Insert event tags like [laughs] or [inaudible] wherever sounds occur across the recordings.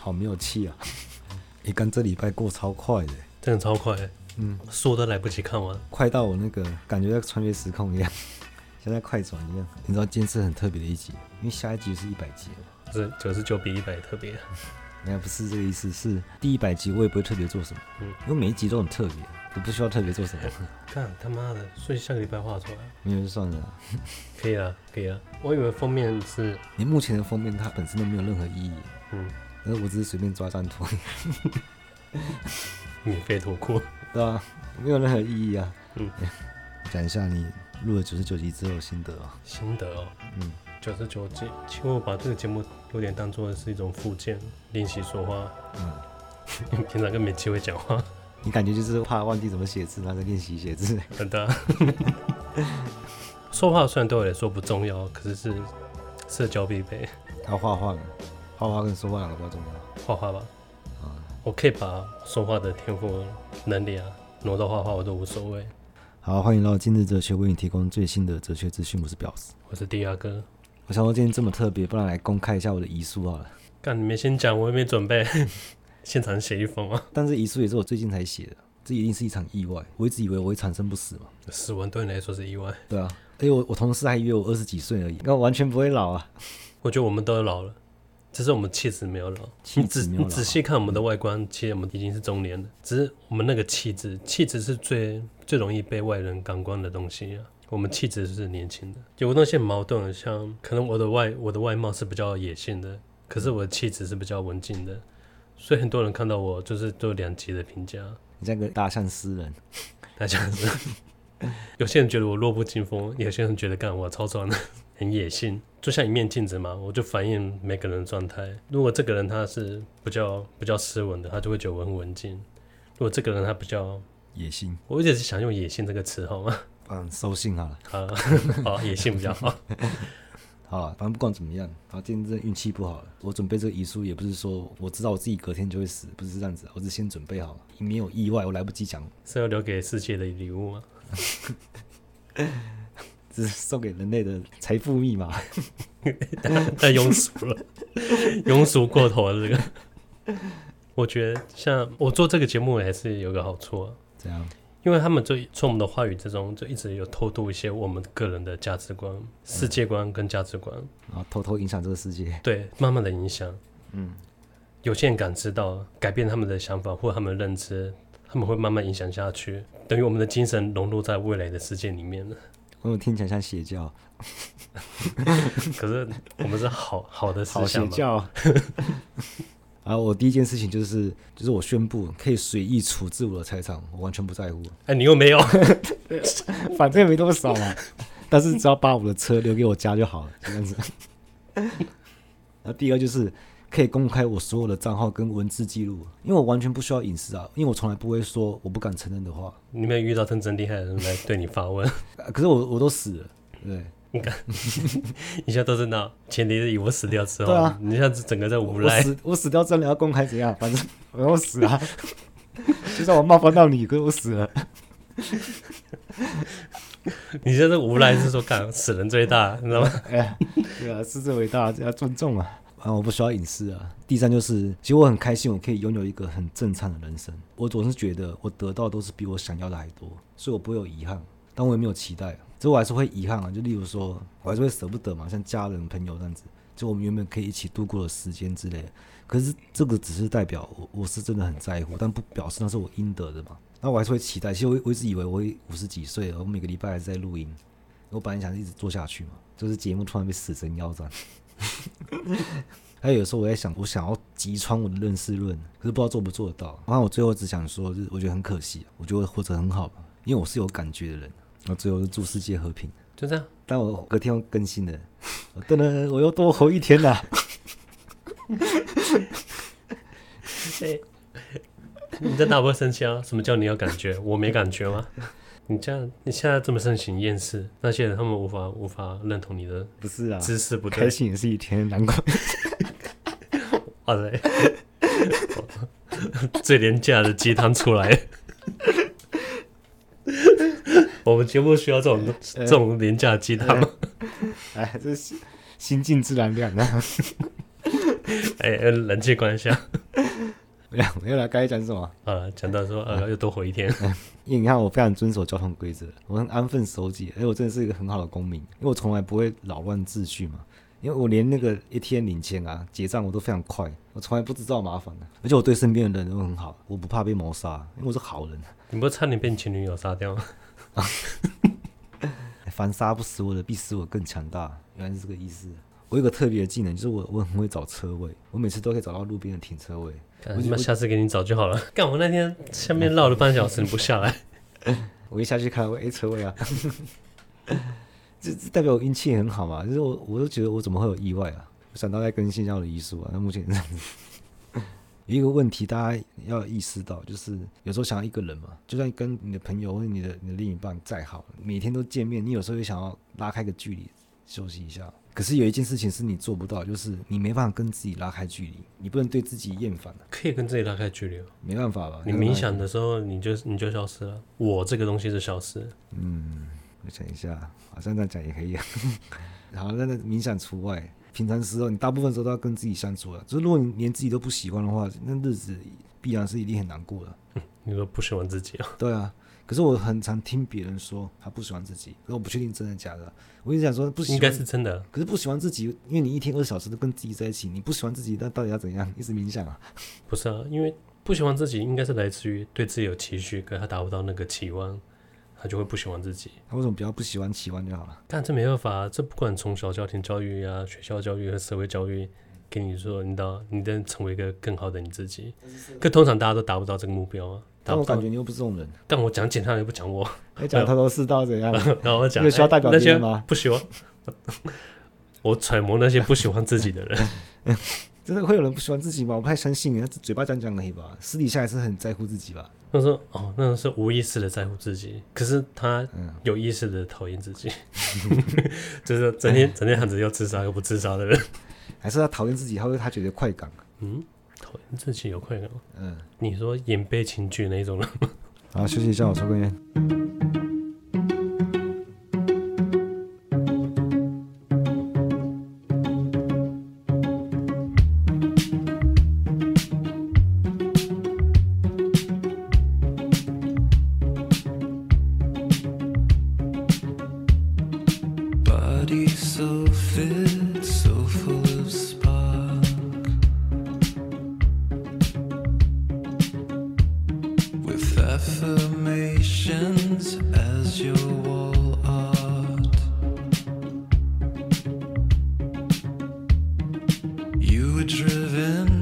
好没有气啊！[laughs] 你看这礼拜过超快的，真的超快，嗯，书都来不及看完，快到我那个感觉在穿越时空一样，[laughs] 像在快转一样。你知道今天是很特别的一集，因为下一集是一百集了，是九十九比一百特别。[laughs] 应该不是这个意思，是第一百集我也不会特别做什么，嗯，因为每一集都很特别，我不需要特别做什么。看他妈的，所以下个礼拜画出来，没有就算了，可以了，可以了。我以为封面是，你目前的封面它本身都没有任何意义，嗯，但是我只是随便抓张图，[laughs] 免费脱裤，[laughs] 对啊，没有任何意义啊，嗯，[laughs] 讲一下你录了九十九集之后的心得啊，心得哦，嗯。九十九集，其实我把这个节目有点当做是一种附件，练习说话。嗯，平常跟没机会讲话，你感觉就是怕忘记怎么写字，那在练习写字。真的。说话虽然对我来说不重要，可是是社交必备。他画画呢？画画跟说话哪个比较重要？画画吧。啊，我可以把说话的天赋能力啊挪到画画，我都无所谓。好，欢迎来到今日哲学，为你提供最新的哲学资讯。我是表示，我是迪亚哥。我想说今天这么特别，不然来公开一下我的遗书好了。干，你们先讲，我也没准备，[laughs] 现场写一封啊。但是遗书也是我最近才写的，这一定是一场意外。我一直以为我会长生不死嘛，死亡对你来说是意外。对啊，而且我我同事还以为我二十几岁而已，那我完全不会老啊。我觉得我们都老了，只是我们气质没有老。气质没有老。你仔细看我们的外观，其实我们已经是中年了，只是我们那个气质，气质是最最容易被外人感官的东西啊。我们气质是年轻的，有个东西很矛盾，像可能我的外我的外貌是比较野性的，可是我的气质是比较文静的，所以很多人看到我就是都两极的评价。你像个大象诗人，大象诗人，[laughs] 有些人觉得我弱不禁风，有些人觉得干我超壮的，很野性，就像一面镜子嘛，我就反映每个人的状态。如果这个人他是比较比较斯文的，他就会觉得我很文静；如果这个人他比较野性，我一直是想用野性这个词，好吗？嗯，收信好了。好，好，野性比较好。[laughs] 好了，反正不管怎么样，好，今天真的运气不好了。我准备这个遗书也不是说我知道我自己隔天就会死，不是这样子，我是先准备好了，没有意外，我来不及讲。[laughs] 是要留给世界的礼物吗？[laughs] 这是送给人类的财富密码。[laughs] 太庸俗了，庸俗过头了。这个，我觉得像我做这个节目还是有个好处啊。这样。因为他们就从我们的话语之中，就一直有偷渡一些我们个人的价值观、世界观跟价值观，然后偷偷影响这个世界。对，慢慢的影响。嗯，有些人感知到，改变他们的想法或他们的认知，他们会慢慢影响下去，等于我们的精神融入在未来的世界里面了。我听起来像邪教，[laughs] 可是我们是好好的思想。好邪教。然 [laughs] 后我第一件事情就是，就是我宣布可以随意处置我的财产，我完全不在乎。哎，你又没有，[laughs] 反正也没多少嘛。但是只要把我的车留给我家就好了，这样子。然后第二就是可以公开我所有的账号跟文字记录，因为我完全不需要隐私啊，因为我从来不会说我不敢承认的话。你没有遇到真正厉害的人来对你发问？[laughs] 可是我我都死了，对。你看，[laughs] 你现在都是那前提是以我死掉之后，对啊，你现在整个在无赖。我死，我死掉真的要公开怎样？反正我要死啊！[laughs] 就算我冒犯到你，可是我死了。你现在无赖是说干死人最大，你知道吗？哎，对啊，是最伟大，要尊重啊！啊，我不需要隐私啊。第三就是，其实我很开心，我可以拥有一个很正常的人生。我总是觉得我得到都是比我想要的还多，所以我不会有遗憾，但我也没有期待。这我还是会遗憾啊，就例如说，我还是会舍不得嘛，像家人、朋友这样子，就我们原本可以一起度过的时间之类的。可是这个只是代表我我是真的很在乎，但不表示那是我应得的嘛。那我还是会期待。其实我我一直以为我五十几岁了，我每个礼拜还是在录音。我本来想一直做下去嘛，就是节目突然被死神腰斩。[laughs] 还有有时候我在想，我想要击穿我的认识论，可是不知道做不做得到。然后我最后只想说，就是我觉得很可惜，我觉得我活着很好，因为我是有感觉的人。我最后是祝世界和平，就这样。但我隔天要更新了，噔噔，我又多活一天了。[laughs] 欸、[laughs] 你在哪不会生气啊？什么叫你有感觉？我没感觉吗？你这样，你现在这么盛行厌世，那些人他们无法无法认同你的，不是啊？知识不对，开心也是一天，难过。好嘞，最廉价的鸡汤出来。[laughs] 我们节目需要这种、呃、这种廉价鸡汤吗？哎，这是心静自然凉的。[laughs] 哎，冷气关一下。没有了，该讲什么？呃，讲到说呃，又多活一天。因为你看，我非常遵守交通规则，我很安分守己，而且我真的是一个很好的公民，因为我从来不会扰乱秩序嘛。因为我连那个一天领钱啊、结账我都非常快，我从来不制造麻烦的，而且我对身边的人都很好，我不怕被谋杀，因为我是好人。你不是差点被你前女友杀掉吗？[laughs] 凡杀不死我的，必使我更强大。原来是这个意思。我有个特别的技能，就是我我很会找车位，我每次都可以找到路边的停车位。那下次给你找就好了。[laughs] 干我那天下面绕了半小时，你不下来，[laughs] 我一下去看，我 A 车位啊。[laughs] 这这代表我运气很好嘛？就是我我都觉得我怎么会有意外啊？我想到在更新一下我的遗书啊。那目前这样子。有一个问题，大家要意识到，就是有时候想要一个人嘛，就算跟你的朋友或者你的你的另一半再好，每天都见面，你有时候也想要拉开个距离，休息一下。可是有一件事情是你做不到，就是你没办法跟自己拉开距离，你不能对自己厌烦。可以跟自己拉开距离，没办法吧？你冥想的时候，你就你就消失了，我这个东西是消失。嗯，我想一下，好像这样讲也可以。[laughs] 好，那那冥想除外。平常时候，你大部分时候都要跟自己相处了。就是如果你连自己都不喜欢的话，那日子必然是一定很难过的。嗯，你说不喜欢自己啊？对啊。可是我很常听别人说他不喜欢自己，可是我不确定真的假的。我一直想说不喜欢，应该是真的。可是不喜欢自己，因为你一天二十小时都跟自己在一起，你不喜欢自己，那到底要怎样？一直冥想啊？不是啊，因为不喜欢自己，应该是来自于对自己有期许，可是他达不到那个期望。他就会不喜欢自己。他为什么比较不喜欢期望就好了？但这没办法，这不管从小家庭教育呀、啊、学校教育和社会教育，跟你说，你到你得成为一个更好的你自己。可通常大家都达不到这个目标啊。但我感觉你又不是这种人。但我讲简单，你不讲我。你讲头头是道怎样？[laughs] 然后我讲，有需要代表别人吗？不喜欢。[laughs] 我揣摩那些不喜欢自己的人。[laughs] 真的会有人不喜欢自己吗？我不太相信，他嘴巴讲讲而已吧，私底下还是很在乎自己吧。他说：“哦，那是无意识的在乎自己，可是他有意识的讨厌自己，嗯、就是整天整天喊着要自杀又不自杀的人，还是他讨厌自己，他会他觉得快感？嗯，讨厌自己有快感？嗯，你说演悲情剧那种人吗？好，休息一下，我抽根烟。” driven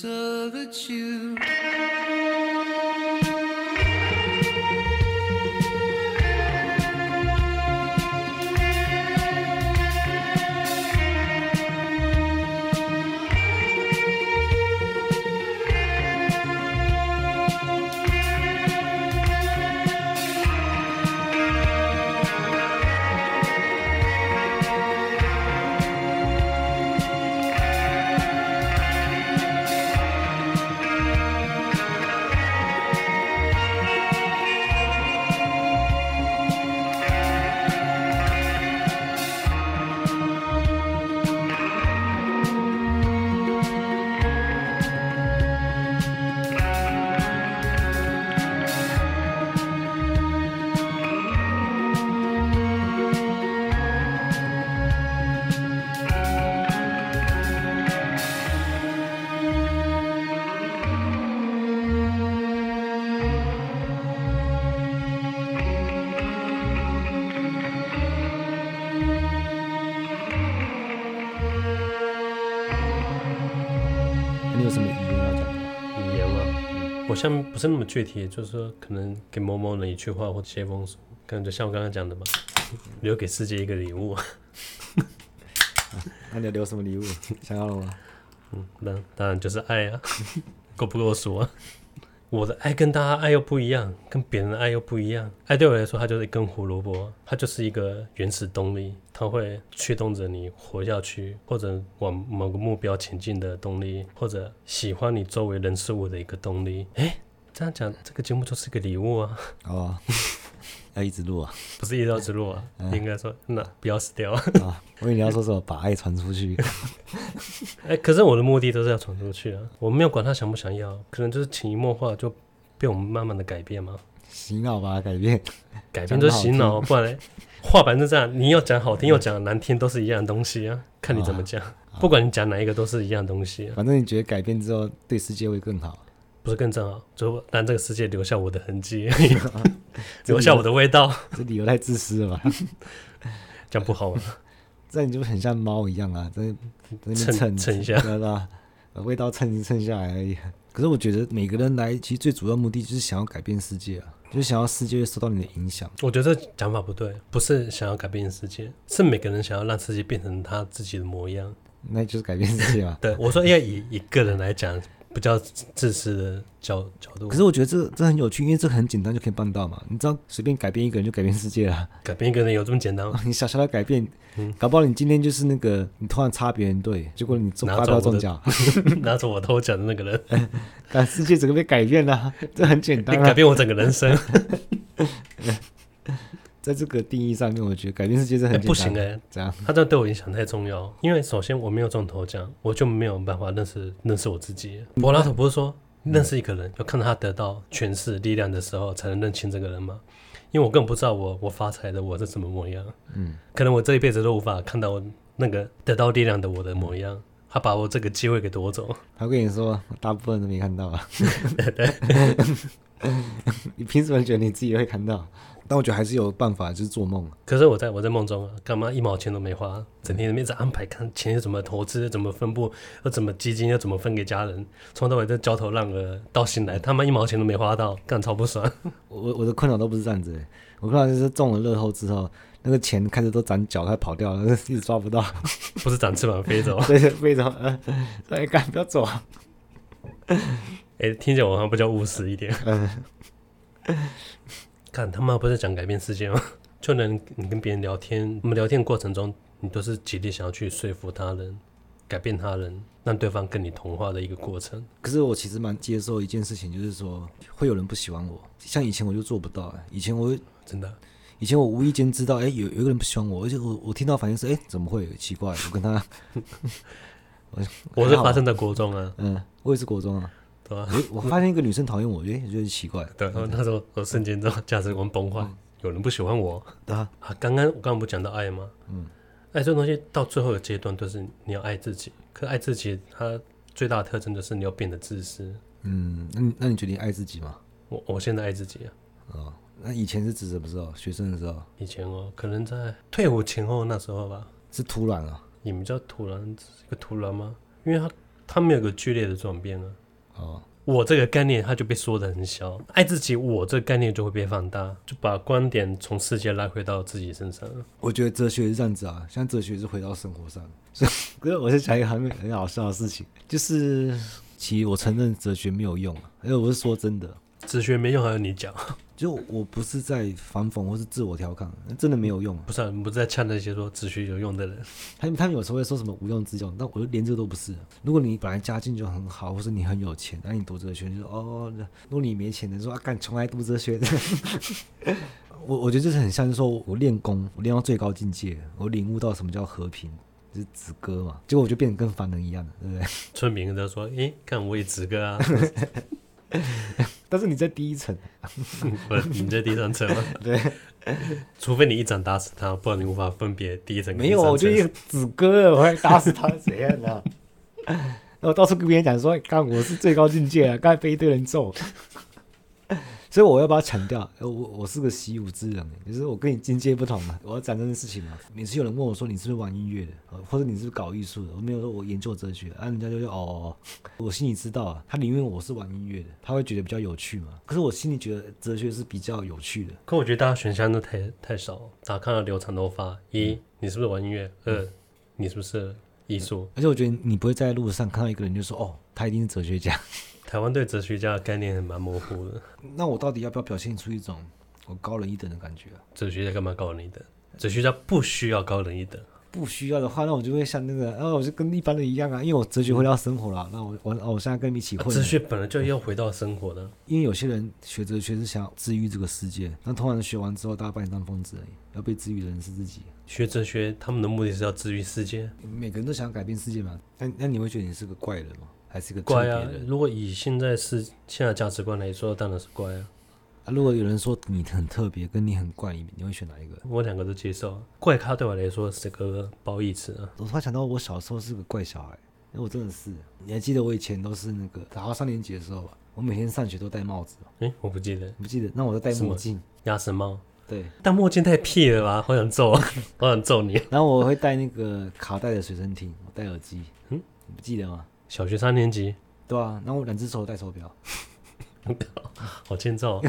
so that you 像不是那么具体，就是说可能给某某人一句话或者写封书，可能就像我刚刚讲的嘛，留给世界一个礼物。[laughs] 那你要留什么礼物？想要了吗？嗯，那当然就是爱啊，够不够数啊？我的爱跟大家爱又不一样，跟别人的爱又不一样。爱对我来说，它就是一根胡萝卜，它就是一个原始动力，它会驱动着你活下去，或者往某个目标前进的动力，或者喜欢你周围人事物的一个动力。诶，这样讲，这个节目就是一个礼物啊！哦，要一直录啊？不是一直要直录啊？嗯、应该说，那不要死掉啊！我以为你要说什么，把爱传出去。[laughs] 哎、欸，可是我的目的都是要传出去啊！我没有管他想不想要，可能就是潜移默化就被我们慢慢的改变嘛。洗脑吧，改变，改变就洗脑，不然嘞，话反正这样，你要讲好听，又讲难听，都是一样的东西啊。看你怎么讲，不管你讲哪一个，都是一样的东西啊。反正你觉得改变之后，对世界会更好，不是更正好，就让这个世界留下我的痕迹，[laughs] [laughs] 留下我的味道。[laughs] 这理由太自私了吧？[laughs] 这样不好吗？这你就很像猫一样啊，在在那边蹭蹭一下，对吧？把味道蹭一蹭下来而已。可是我觉得每个人来，其实最主要目的就是想要改变世界啊，就是想要世界受到你的影响。我觉得这讲法不对，不是想要改变世界，是每个人想要让世界变成他自己的模样，那就是改变世界嘛。对，我说要以一个人来讲。比较自私的角角度，可是我觉得这这很有趣，因为这很简单就可以办到嘛。你知道，随便改变一个人就改变世界了。改变一个人有这么简单吗？[laughs] 你小小的改变，嗯，搞不好你今天就是那个，你突然插别人队，结果你中发票中奖，拿走我偷 [laughs] 奖的那个人，[laughs] 但世界整个被改变了，这很简单，改变我整个人生。在这个定义上面，我觉得改变世界是很、欸、不行哎、欸，这样？他这对我影响太重要，因为首先我没有中头奖，我就没有办法认识认识我自己。柏拉图不是说认识一个人，要看到他得到权势力量的时候，才能认清这个人吗？因为我根本不知道我我发财的我是什么模样，嗯，可能我这一辈子都无法看到那个得到力量的我的模样。他把我这个机会给夺走，他跟你说，大部分都没看到啊。[laughs] [laughs] 你凭什么觉得你自己会看到？但我觉得还是有办法，就是做梦。可是我在我在梦中啊，干嘛一毛钱都没花，整天一直安排看钱是怎么投资，怎么分布，又怎么基金，又怎么分给家人，从头到尾都焦头烂额，到醒来他妈一毛钱都没花到，干超不爽。我我的困扰都不是这样子，我困扰就是中了乐透之后，那个钱开始都长脚，它跑掉了，一直抓不到。不是长翅膀飞走？[laughs] 对，[laughs] 飞走。呃，哎，干不要走。[laughs] 哎、欸，听起来我好像比较务实一点。嗯。看他妈不是讲改变世界吗？[laughs] 就能你跟别人聊天，我们聊天的过程中，你都是极力想要去说服他人、改变他人，让对方跟你同化的一个过程。可是我其实蛮接受一件事情，就是说会有人不喜欢我。像以前我就做不到，以前我真的，以前我无意间知道，哎、欸，有有一个人不喜欢我，而且我我听到反应是，哎、欸，怎么会？奇怪，我跟他，[laughs] 我我是发生在国中啊，嗯，我也是国中啊。对吧？我发现一个女生讨厌我，哎，觉得奇怪。对，那时候我瞬间这种价值观崩坏，有人不喜欢我。对啊，刚刚我刚刚不讲到爱吗？嗯，爱这东西到最后的阶段都是你要爱自己。可爱自己，它最大的特征就是你要变得自私。嗯，那你那你决定爱自己吗？我我现在爱自己啊。哦，那以前是指什么时候？学生的时候？以前哦，可能在退伍前后那时候吧。是突然啊？你们叫突然，是一个突然吗？因为他他没有个剧烈的转变啊。哦。我这个概念，它就被缩得很小。爱自己，我这个概念就会被放大，就把观点从世界拉回到自己身上。我觉得哲学是这样子啊，像哲学是回到生活上。所以，可是我是讲一个很很好笑的事情，就是其实我承认哲学没有用，因为我是说真的。哲学没用，还要你讲？[laughs] 就我不是在反讽或是自我调侃，真的没有用。不是、啊，你不是在呛那些说哲学有用的人。他们他们有时候会说什么无用之用，但我连这个都不是。如果你本来家境就很好，或是你很有钱，那你读哲学就说哦，如果你没钱，的说啊，干从来读哲学的。[laughs] 我我觉得这是很像，是说我练功，我练到最高境界，我领悟到什么叫和平，就是子哥嘛。结果我就变得跟凡人一样了，对不对？[laughs] 村民都说，诶，看我也子哥啊。但是你在第一层，[laughs] 不是你在第三层吗？[laughs] 对，除非你一掌打死他，不然你无法分别第一层。没有，我就一子哥，我还打死他怎样呢？然后 [laughs] 到处跟别人讲说，看我是最高境界啊，刚才被一堆人揍。所以我要把它强调，我我是个习武之人，就是我跟你境界不同嘛。我要讲这件事情嘛。每次有人问我说，你是不是玩音乐的，或者你是不是搞艺术的，我没有说我研究哲学，啊，人家就说哦，我心里知道啊，他宁愿我是玩音乐的，他会觉得比较有趣嘛。可是我心里觉得哲学是比较有趣的。可我觉得大家选项都太太少，大家看到留长头发，一、嗯、你是不是玩音乐？二、嗯、你是不是艺术？而且我觉得你不会在路上看到一个人就说哦，他一定是哲学家。台湾对哲学家的概念还蛮模糊的。那我到底要不要表现出一种我高人一等的感觉啊？哲学家干嘛高人一等？哲学家不需要高人一等。不需要的话，那我就会像那个，然后我就跟一般人一样啊，因为我哲学回到生活了。那我我我现在跟你们一起混。哲学本来就要回到生活的。因为有些人学哲学是想治愈这个世界，那通常学完之后，大家把你当疯子而已。要被治愈的人是自己。学哲学，他们的目的是要治愈世界。每个人都想改变世界嘛？那那你会觉得你是个怪人吗？还是个怪啊！如果以现在是现在价值观来说，当然是怪啊。啊，如果有人说你很特别，跟你很怪，你会选哪一个？我两个都接受。怪咖对我来说是个褒义词啊。我突然想到，我小时候是个怪小孩，因为我真的是。你还记得我以前都是那个，然后三年级的时候吧，我每天上学都戴帽子。诶，我不记得，不记得。那我就戴墨镜，鸭舌帽。对，戴墨镜太屁了吧！好想揍，[laughs] 好想揍你。然后我会戴那个卡带的随身听，我戴耳机。嗯，你不记得吗？小学三年级。对啊，然后我两只手戴手表，[laughs] 好欠揍！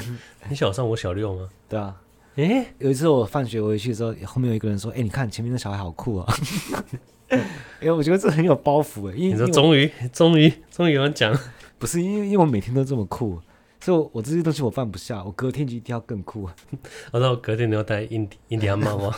你小三，我小六吗？对啊。诶、欸，有一次我放学回去的时候，后面有一个人说：“哎、欸，你看前面那小孩好酷啊！” [laughs] 因为我觉得这很有包袱哎。因为你说终于，终于，终于有人讲，不是因为因为我每天都这么酷，所以我，我这些东西我放不下，我隔天就一定要更酷。[laughs] 我说我隔天你要戴印第印第安帽吗？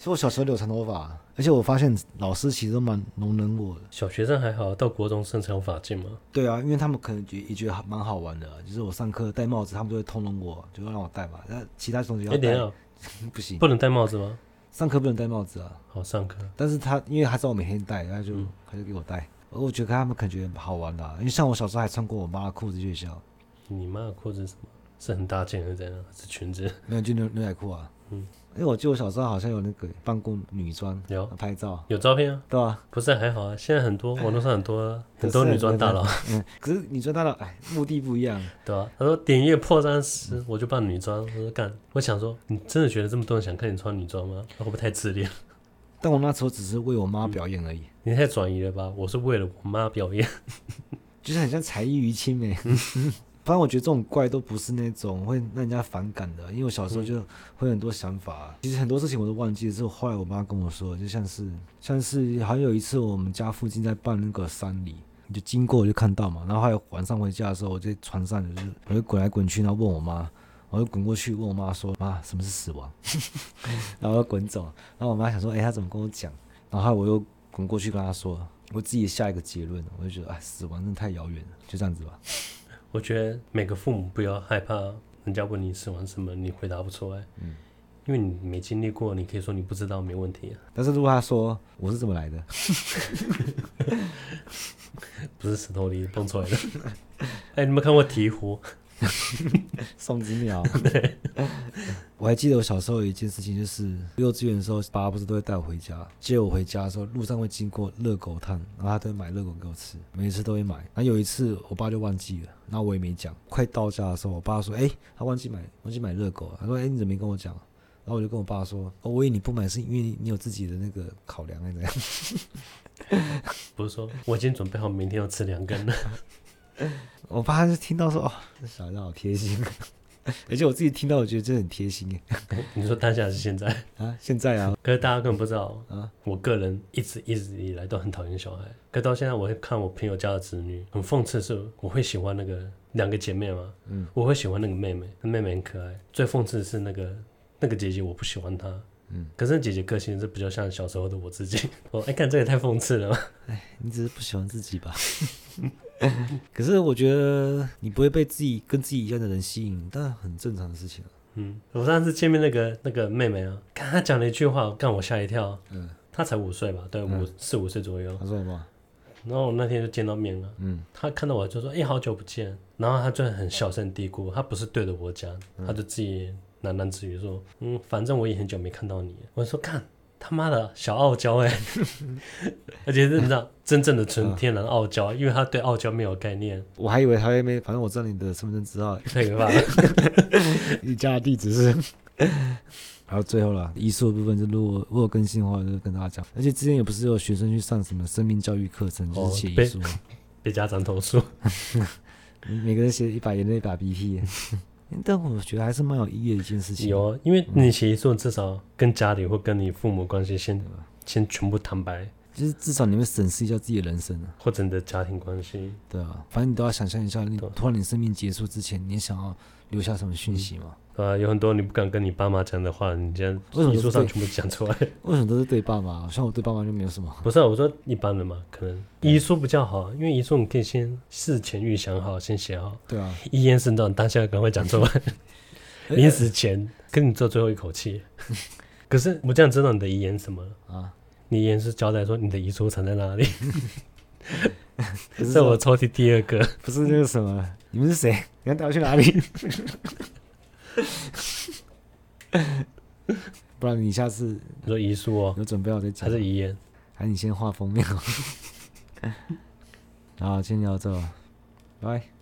所以我小时候留长头发。而且我发现老师其实都蛮容忍我的。小学生还好，到国中生才有发禁吗？对啊，因为他们可能觉也觉得蛮好玩的，就是我上课戴帽子，他们就会通融我，就让我戴嘛。那其他同学要戴，欸、[laughs] 不行，不能戴帽子吗？上课不能戴帽子啊。好，上课。但是他因为他知道我每天戴，他就、嗯、他就给我戴。我觉得他们可能觉得好玩的，因为像我小时候还穿过我妈的裤子去学校。你妈的裤子是什么？是很大件还是怎样？是裙子？没有，就牛牛仔裤啊。嗯。因为我记得我小时候好像有那个扮过女装，有拍照，有照片啊，对啊，不是还好啊，现在很多网络上很多、啊、[laughs] 很多女装大佬，嗯，可是女装大佬哎，目的不一样，对啊，他说点阅破三十，我就扮女装，我说干，我想说你真的觉得这么多人想看你穿女装吗？会不会太自恋？但我那时候只是为我妈表演而已，嗯、你太转移了吧？我是为了我妈表演，[laughs] 就是很像才艺于亲哎。[laughs] 反正我觉得这种怪都不是那种会让人家反感的，因为我小时候就会有很多想法，其实很多事情我都忘记了。之后后来我妈跟我说，就像是像是好像有一次我们家附近在办那个丧礼，你就经过我就看到嘛。然后还有晚上回家的时候，我在床上就是我就滚来滚去，然后问我妈，我就滚过去问我妈说：“妈，什么是死亡？” [laughs] 然后我就滚走，然后我妈想说：“哎，她怎么跟我讲？”然后我又滚过去跟她说，我自己下一个结论，我就觉得哎，死亡真的太遥远了，就这样子吧。我觉得每个父母不要害怕人家问你喜欢什么，你回答不出来，嗯，因为你没经历过，你可以说你不知道，没问题啊。但是如果他说我是怎么来的，[laughs] 不是石头里蹦出来的。[laughs] 哎，你们看过鹈鹕？[laughs] 送子鸟。对，我还记得我小时候有一件事情，就是幼稚园的时候，爸爸不是都会带我回家，接我回家的时候，路上会经过热狗摊，然后他都会买热狗给我吃，每一次都会买。然后有一次我爸就忘记了，然后我也没讲。快到家的时候，我爸说：“哎，他忘记买，忘记买热狗。”他说：“哎，你怎么没跟我讲？”然后我就跟我爸说：“哦，我以为你不买是因为你有自己的那个考量，还是怎样？” [laughs] 不是说我已经准备好明天要吃两根了。[laughs] 我爸就听到说：“哦，这小孩子好贴心。[laughs] ”而且我自己听到，我觉得真的很贴心哎。[laughs] 你说当下还是现在啊？现在啊。可是大家根本不知道啊。我个人一直一直以来都很讨厌小孩。可到现在，我会看我朋友家的子女，很讽刺是，我会喜欢那个两个姐妹嘛。嗯。我会喜欢那个妹妹，那妹妹很可爱。最讽刺的是那个那个姐姐，我不喜欢她。嗯。可是姐姐个性是比较像小时候的我自己。[laughs] 我哎，看这也太讽刺了吧。哎，你只是不喜欢自己吧？[laughs] 可是我觉得你不会被自己跟自己一样的人吸引，但很正常的事情。嗯，我上次见面那个那个妹妹啊，看她讲了一句话，让我吓一跳。嗯，她才五岁吧？对，五四五岁左右。她说什么？然后我那天就见到面了。嗯，她看到我就说：“哎，好久不见。”然后她就很小声嘀咕，她不是对着我讲，她就自己喃喃自语说：“嗯，反正我也很久没看到你。”我说：“看。”他妈的小傲娇哎，[laughs] 而且是你知道真正的纯天然傲娇，因为他对傲娇没有概念。我还以为他还没，反正我知道你的身份证字号，太可怕了。[laughs] 你家的地址是？还有最后了，遗书的部分，就如果如果更新的话，就跟大家讲。而且之前也不是有学生去上什么生命教育课程，就是写遗书，被家长投诉，[laughs] 每个人写一把眼泪一把鼻涕。但我觉得还是蛮有意义的一件事情。有啊，因为你写遗书，至少跟家里或跟你父母关系先、嗯、先全部坦白，就是至少你会审视一下自己的人生啊，或者你的家庭关系。对啊，反正你都要想象一下，你突然你生命结束之前，你想要留下什么讯息吗？啊，有很多你不敢跟你爸妈讲的话，你这样遗书上全部讲出来。[laughs] 为什么都是对爸妈？像我对爸妈就没有什么。不是、啊，我说一般的嘛，可能遗书比较好，因为遗书你可以先事前预想好，先写好。对啊。遗言是那种当下赶快讲出来，[laughs] 临死前跟你做最后一口气。可是我这样知道你的遗言什么啊？你遗言是交代说你的遗书藏在哪里？[laughs] 在我抽屉第二个。不是那个什么？你们是谁？你要带我去哪里？不然你下次你说遗书哦，有准备好再讲，还是遗言？还是你先画封面？[laughs] 好，今天聊到这，拜。